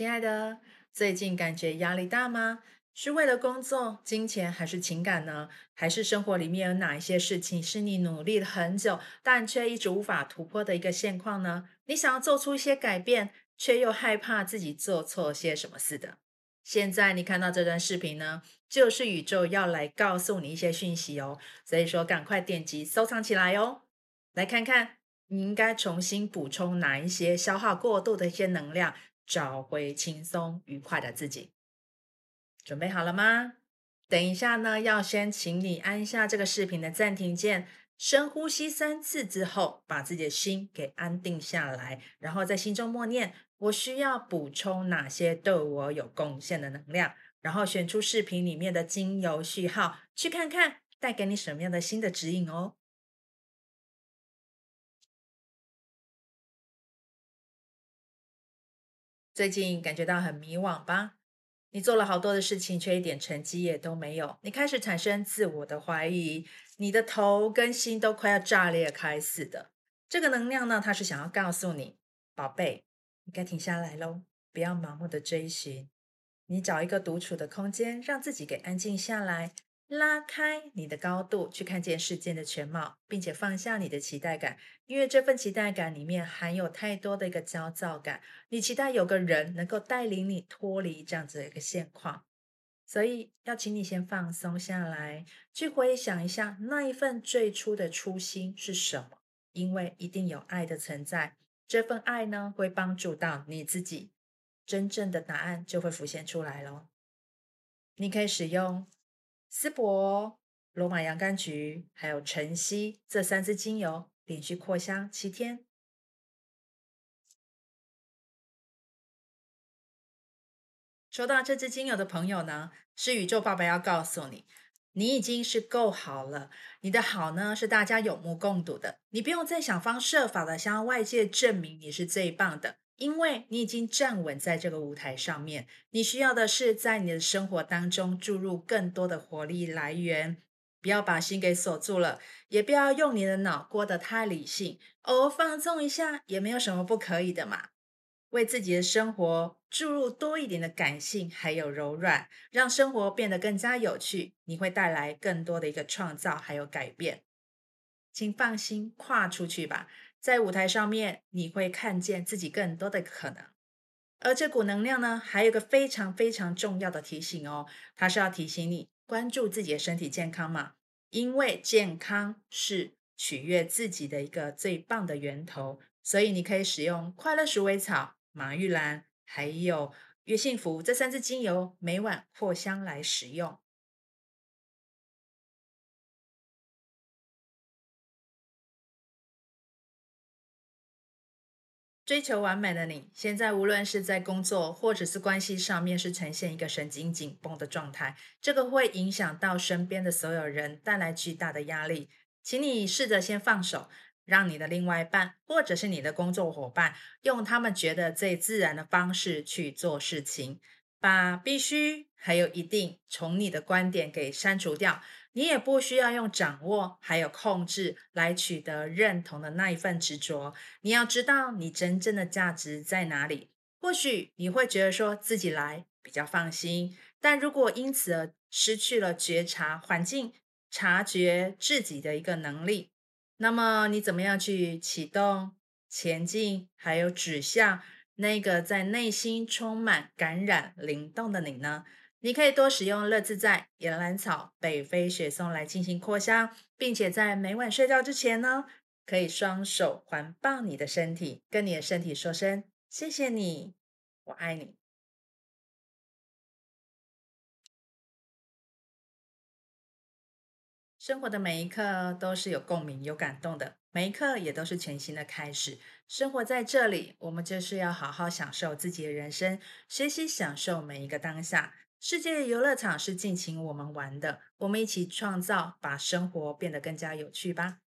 亲爱的，最近感觉压力大吗？是为了工作、金钱，还是情感呢？还是生活里面有哪一些事情是你努力了很久，但却一直无法突破的一个现况呢？你想要做出一些改变，却又害怕自己做错些什么事的？现在你看到这段视频呢，就是宇宙要来告诉你一些讯息哦。所以说，赶快点击收藏起来哦，来看看你应该重新补充哪一些消耗过度的一些能量。找回轻松愉快的自己，准备好了吗？等一下呢，要先请你按下这个视频的暂停键，深呼吸三次之后，把自己的心给安定下来，然后在心中默念：我需要补充哪些对我有贡献的能量，然后选出视频里面的精油序号，去看看带给你什么样的新的指引哦。最近感觉到很迷惘吧？你做了好多的事情，却一点成绩也都没有。你开始产生自我的怀疑，你的头跟心都快要炸裂开似的。这个能量呢，它是想要告诉你，宝贝，你该停下来喽，不要盲目的追寻。你找一个独处的空间，让自己给安静下来。拉开你的高度，去看见世界的全貌，并且放下你的期待感，因为这份期待感里面含有太多的一个焦躁感。你期待有个人能够带领你脱离这样子的一个现况，所以要请你先放松下来，去回想一下那一份最初的初心是什么？因为一定有爱的存在，这份爱呢会帮助到你自己，真正的答案就会浮现出来咯。你可以使用。丝柏、罗马洋甘菊，还有晨曦这三支精油，连续扩香七天。收到这支精油的朋友呢，是宇宙爸爸要告诉你，你已经是够好了。你的好呢，是大家有目共睹的，你不用再想方设法的向外界证明你是最棒的。因为你已经站稳在这个舞台上面，你需要的是在你的生活当中注入更多的活力来源，不要把心给锁住了，也不要用你的脑过得太理性，偶尔放纵一下也没有什么不可以的嘛。为自己的生活注入多一点的感性，还有柔软，让生活变得更加有趣，你会带来更多的一个创造还有改变。请放心，跨出去吧。在舞台上面，你会看见自己更多的可能。而这股能量呢，还有个非常非常重要的提醒哦，它是要提醒你关注自己的身体健康嘛，因为健康是取悦自己的一个最棒的源头。所以你可以使用快乐鼠尾草、马玉兰，还有悦幸福这三支精油，每晚扩香来使用。追求完美的你，现在无论是在工作或者是关系上面，是呈现一个神经紧绷的状态，这个会影响到身边的所有人，带来巨大的压力。请你试着先放手，让你的另外一半或者是你的工作伙伴，用他们觉得最自然的方式去做事情，把必须还有一定从你的观点给删除掉。你也不需要用掌握还有控制来取得认同的那一份执着。你要知道你真正的价值在哪里。或许你会觉得说自己来比较放心，但如果因此而失去了觉察环境、察觉自己的一个能力，那么你怎么样去启动前进，还有指向那个在内心充满感染灵动的你呢？你可以多使用乐自在、岩兰草、北非雪松来进行扩香，并且在每晚睡觉之前呢，可以双手环抱你的身体，跟你的身体说声谢谢你，我爱你。生活的每一刻都是有共鸣、有感动的，每一刻也都是全新的开始。生活在这里，我们就是要好好享受自己的人生，学习享受每一个当下。世界游乐场是尽情我们玩的，我们一起创造，把生活变得更加有趣吧。